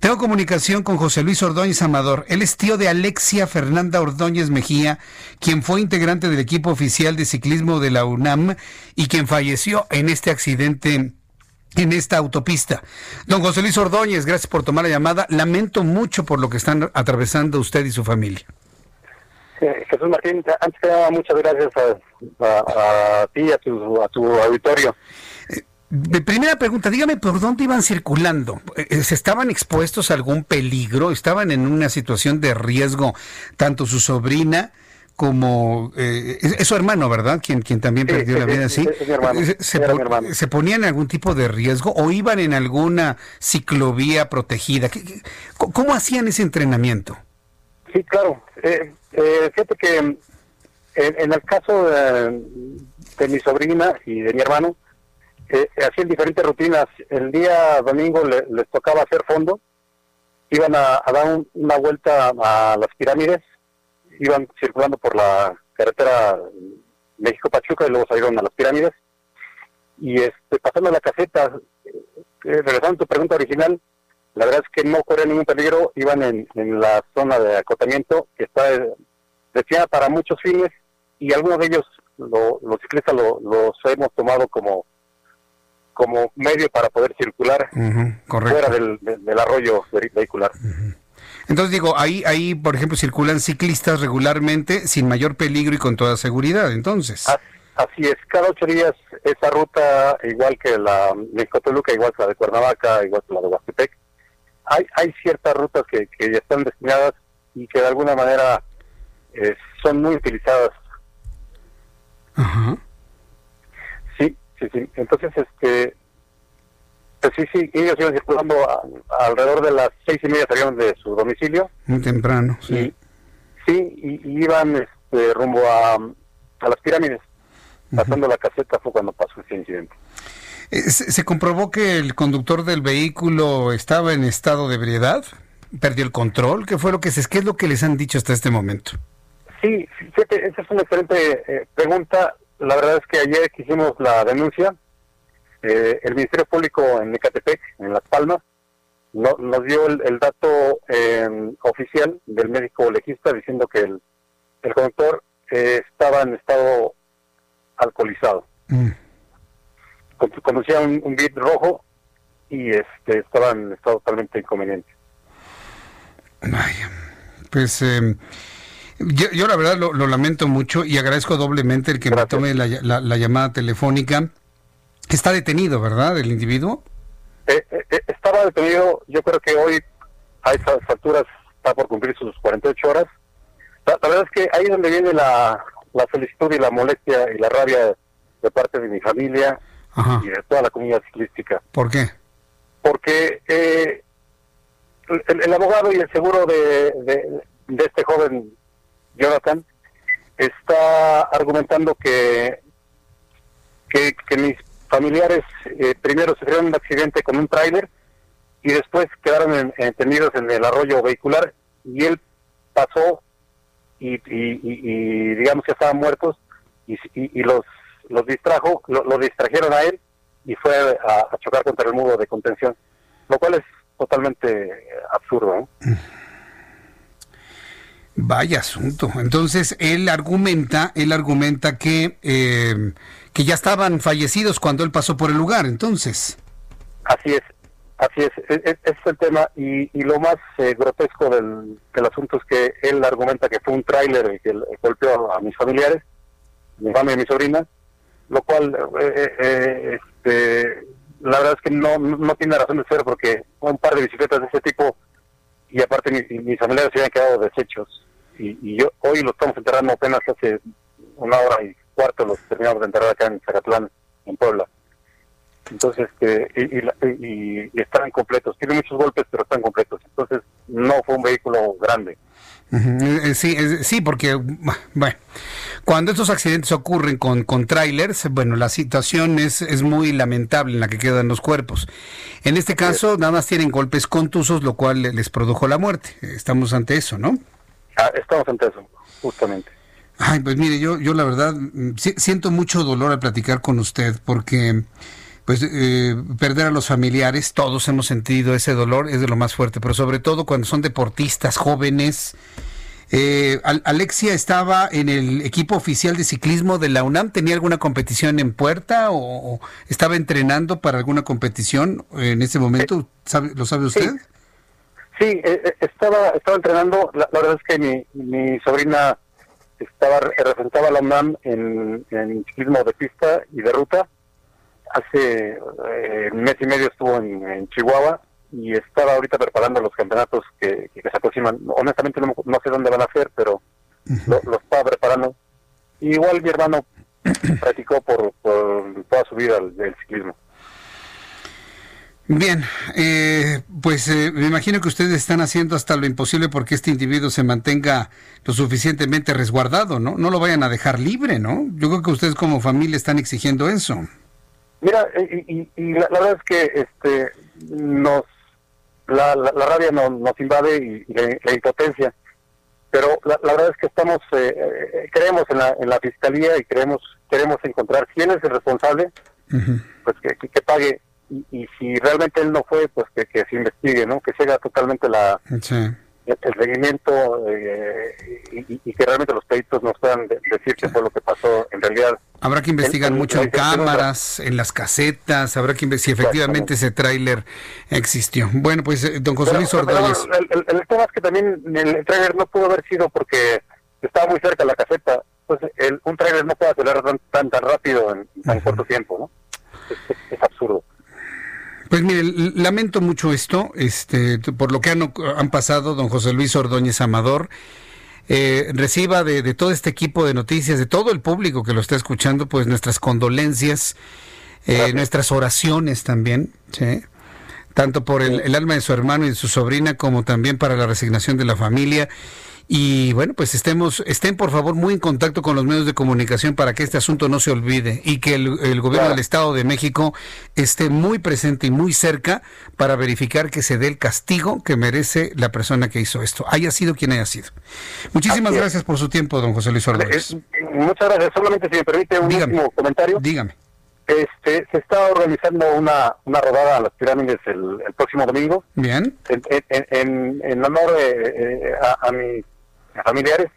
Tengo comunicación con José Luis Ordóñez Amador. Él es tío de Alexia Fernanda Ordóñez Mejía, quien fue integrante del equipo oficial de ciclismo de la UNAM y quien falleció en este accidente en esta autopista. Don José Luis Ordóñez, gracias por tomar la llamada. Lamento mucho por lo que están atravesando usted y su familia. Jesús Martín, antes que nada, muchas gracias a, ti y a tu, a tu auditorio. Eh, primera pregunta, dígame por dónde iban circulando. Eh, ¿Se estaban expuestos a algún peligro? ¿Estaban en una situación de riesgo tanto su sobrina como eh, es, su hermano, ¿verdad? Quien, quien también perdió la vida, ¿sí? se, ponían en algún tipo de riesgo o iban en alguna ciclovía protegida? cómo hacían ese entrenamiento? Sí, claro. Eh, eh, fíjate que en, el caso de, mi sobrina y de mi hermano, eh, hacían diferentes rutinas. El día domingo les tocaba hacer fondo, iban a, dar una vuelta a las pirámides iban circulando por la carretera México-Pachuca y luego salieron a las pirámides. Y este, pasando la caseta, eh, regresando a tu pregunta original, la verdad es que no corría ningún peligro, iban en, la zona de acotamiento que está eh, destinada para muchos fines y algunos de ellos los ciclistas los hemos tomado como como medio para poder circular fuera del, arroyo vehicular. Entonces digo, ahí, ahí, por ejemplo, circulan ciclistas regularmente sin mayor peligro y con toda seguridad, entonces. Así es, cada ocho días esa ruta, igual que la México-Toluca, igual que la de Cuernavaca, igual que la de Huastepec, hay, hay ciertas rutas que, que ya están destinadas y que de alguna manera eh, son muy utilizadas. Ajá. Sí, sí. Entonces, este, pues sí, sí, ellos iban circulando alrededor de las seis y media salieron de su domicilio. Muy temprano, sí. sí, y, iban este, rumbo a, a, las pirámides. Pasando la caseta fue cuando pasó ese incidente. Eh, ¿Se, comprobó que el conductor del vehículo estaba en estado de ebriedad? ¿Perdió el control? ¿Qué fue lo que se, qué es lo que les han dicho hasta este momento? Sí, esa es una excelente eh, pregunta. La verdad es que ayer que hicimos la denuncia, eh, el Ministerio Público en Ecatepec, en Las Palmas, nos dio el, dato em, oficial del médico legista diciendo que el, conductor eh, estaba en estado alcoholizado. Mm. Conducía un, un bit rojo y este estaba en estado totalmente inconveniente. pues em, yo, la verdad lo, lamento mucho y agradezco doblemente el que me tome la, la llamada telefónica. Está detenido, ¿verdad, el individuo? Eh, eh, eh, estaba detenido, yo creo que hoy a esas alturas está por cumplir sus 48 horas. La, verdad es que ahí es donde viene la, la solicitud y la molestia y la rabia de parte de mi familia y de toda la comunidad ciclística. ¿Por qué? Porque el, abogado y el seguro de, de este joven Jonathan está argumentando que, que, mis familiares eh, primero sufrieron un accidente con un tráiler y después quedaron en, entendidos en el arroyo vehicular y él pasó y, digamos que estaban muertos y, los los distrajo, lo, distrajeron a él y fue a, chocar contra el muro de contención, lo cual es totalmente absurdo. Vaya asunto. Entonces él argumenta, él argumenta que eh, que ya estaban fallecidos cuando él pasó por el lugar, entonces. Así es, así es, e, e, ese es el tema y, lo más eh, grotesco del, asunto es que él argumenta que fue un tráiler que golpeó a mis familiares, mi mamá y mi sobrina, lo cual eh, eh, este, la verdad es que no, no tiene razón de ser porque un par de bicicletas de ese tipo y aparte mis, familiares se habían quedado deshechos y, y yo hoy lo estamos enterrando apenas hace una hora y cuarto los terminamos de enterrar acá en Zacatlán, en Puebla. Entonces, este, y, y, están completos. Tiene muchos golpes, pero están completos. Entonces, no fue un vehículo grande. Eh, sí, sí, porque bueno, cuando estos accidentes ocurren con, con trailers, bueno, la situación es, es muy lamentable en la que quedan los cuerpos. En este caso, nada más tienen golpes contusos, lo cual les produjo la muerte. Estamos ante eso, ¿no? Ah, estamos ante eso, justamente. Ay, pues mire, yo, yo la verdad mm, siento mucho dolor al platicar con usted porque pues eh, perder a los familiares, todos hemos sentido ese dolor, es de lo más fuerte, pero sobre todo cuando son deportistas jóvenes. Eh, Alexia estaba en el equipo oficial de ciclismo de la UNAM, ¿tenía alguna competición en puerta o, estaba entrenando para alguna competición en ese momento? ¿Lo sabe usted? Sí, eh, estaba, estaba entrenando, la, verdad es que mi, mi sobrina estaba representaba a la UNAM en, en ciclismo de pista y de ruta hace eh, un mes y medio estuvo en, Chihuahua y estaba ahorita preparando los campeonatos que, se aproximan. Honestamente no, sé dónde van a ser, pero lo, estaba preparando. igual mi hermano practicó por, toda su vida el, ciclismo. Bien, eh, pues eh, me imagino que ustedes están haciendo hasta lo imposible porque este individuo se mantenga lo suficientemente resguardado, ¿no? No lo vayan a dejar libre, ¿no? Yo creo que ustedes como familia están exigiendo eso. Mira, y, la, verdad es que este nos la, la, rabia nos invade y, la, impotencia, pero la, verdad es que estamos eh, eh, creemos en la, en la fiscalía y creemos queremos encontrar quién es el responsable, pues que, que, pague y, si realmente él no fue, pues que, que se investigue, ¿no? Que se totalmente la el seguimiento eh, y, que realmente los peritos nos puedan decir qué fue lo que pasó en realidad. Habrá que investigar mucho en cámaras, en las casetas, habrá que investigar si efectivamente ese tráiler existió. Bueno, pues eh, don José Luis Ordóñez. El, tema es que también el tráiler no pudo haber sido porque estaba muy cerca la caseta. Pues el, un tráiler no puede acelerar tan, tan, rápido en tan corto tiempo, ¿no? es absurdo. Pues mire, lamento mucho esto, este, por lo que han, han pasado, don José Luis Ordóñez Amador. Eh, reciba de, todo este equipo de noticias, de todo el público que lo está escuchando, pues nuestras condolencias, eh, nuestras oraciones también, tanto por el, el, alma de su hermano y de su sobrina, como también para la resignación de la familia. Y bueno, pues estemos, estén por favor muy en contacto con los medios de comunicación para que este asunto no se olvide y que el, gobierno del Estado de México esté muy presente y muy cerca para verificar que se dé el castigo que merece la persona que hizo esto, haya sido quien haya sido. Muchísimas gracias por su tiempo, don José Luis Ordóñez. Muchas gracias. Solamente si me permite un último comentario. Dígame. Este, se está organizando una, una rodada a las pirámides el, próximo domingo. Bien. En, en, honor eh, eh, a, a mi familiares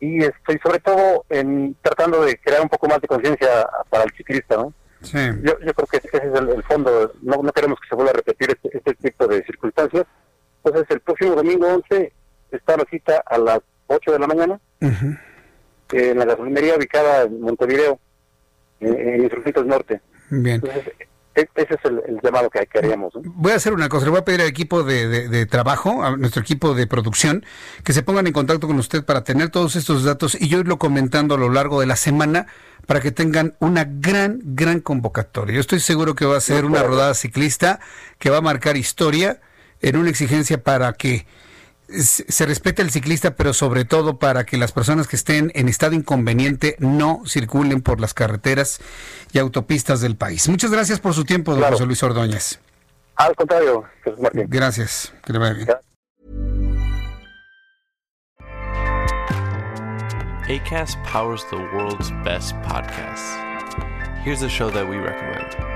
y estoy sobre todo en tratando de crear un poco más de conciencia para el ciclista, ¿no? Yo, yo creo que ese es el, fondo, no, no, queremos que se vuelva a repetir este, este tipo de circunstancias. Entonces el próximo domingo 11 está la cita a las 8 de la mañana en la gasolinería ubicada en Montevideo, en, en Norte. Bien. Ese es el, llamado que, haríamos. Voy a hacer una cosa, le voy a pedir al equipo de, trabajo, a nuestro equipo de producción, que se pongan en contacto con usted para tener todos estos datos y yo irlo comentando a lo largo de la semana para que tengan una gran, gran convocatoria. Yo estoy seguro que va a ser una rodada ciclista que va a marcar historia en una exigencia para que se respete al ciclista, pero sobre todo para que las personas que estén en estado inconveniente no circulen por las carreteras y autopistas del país. Muchas gracias por su tiempo, don José Luis Ordóñez. Al contrario, Martín. Gracias, que le vaya bien. ACAST powers the world's best podcasts. Here's a show that we recommend.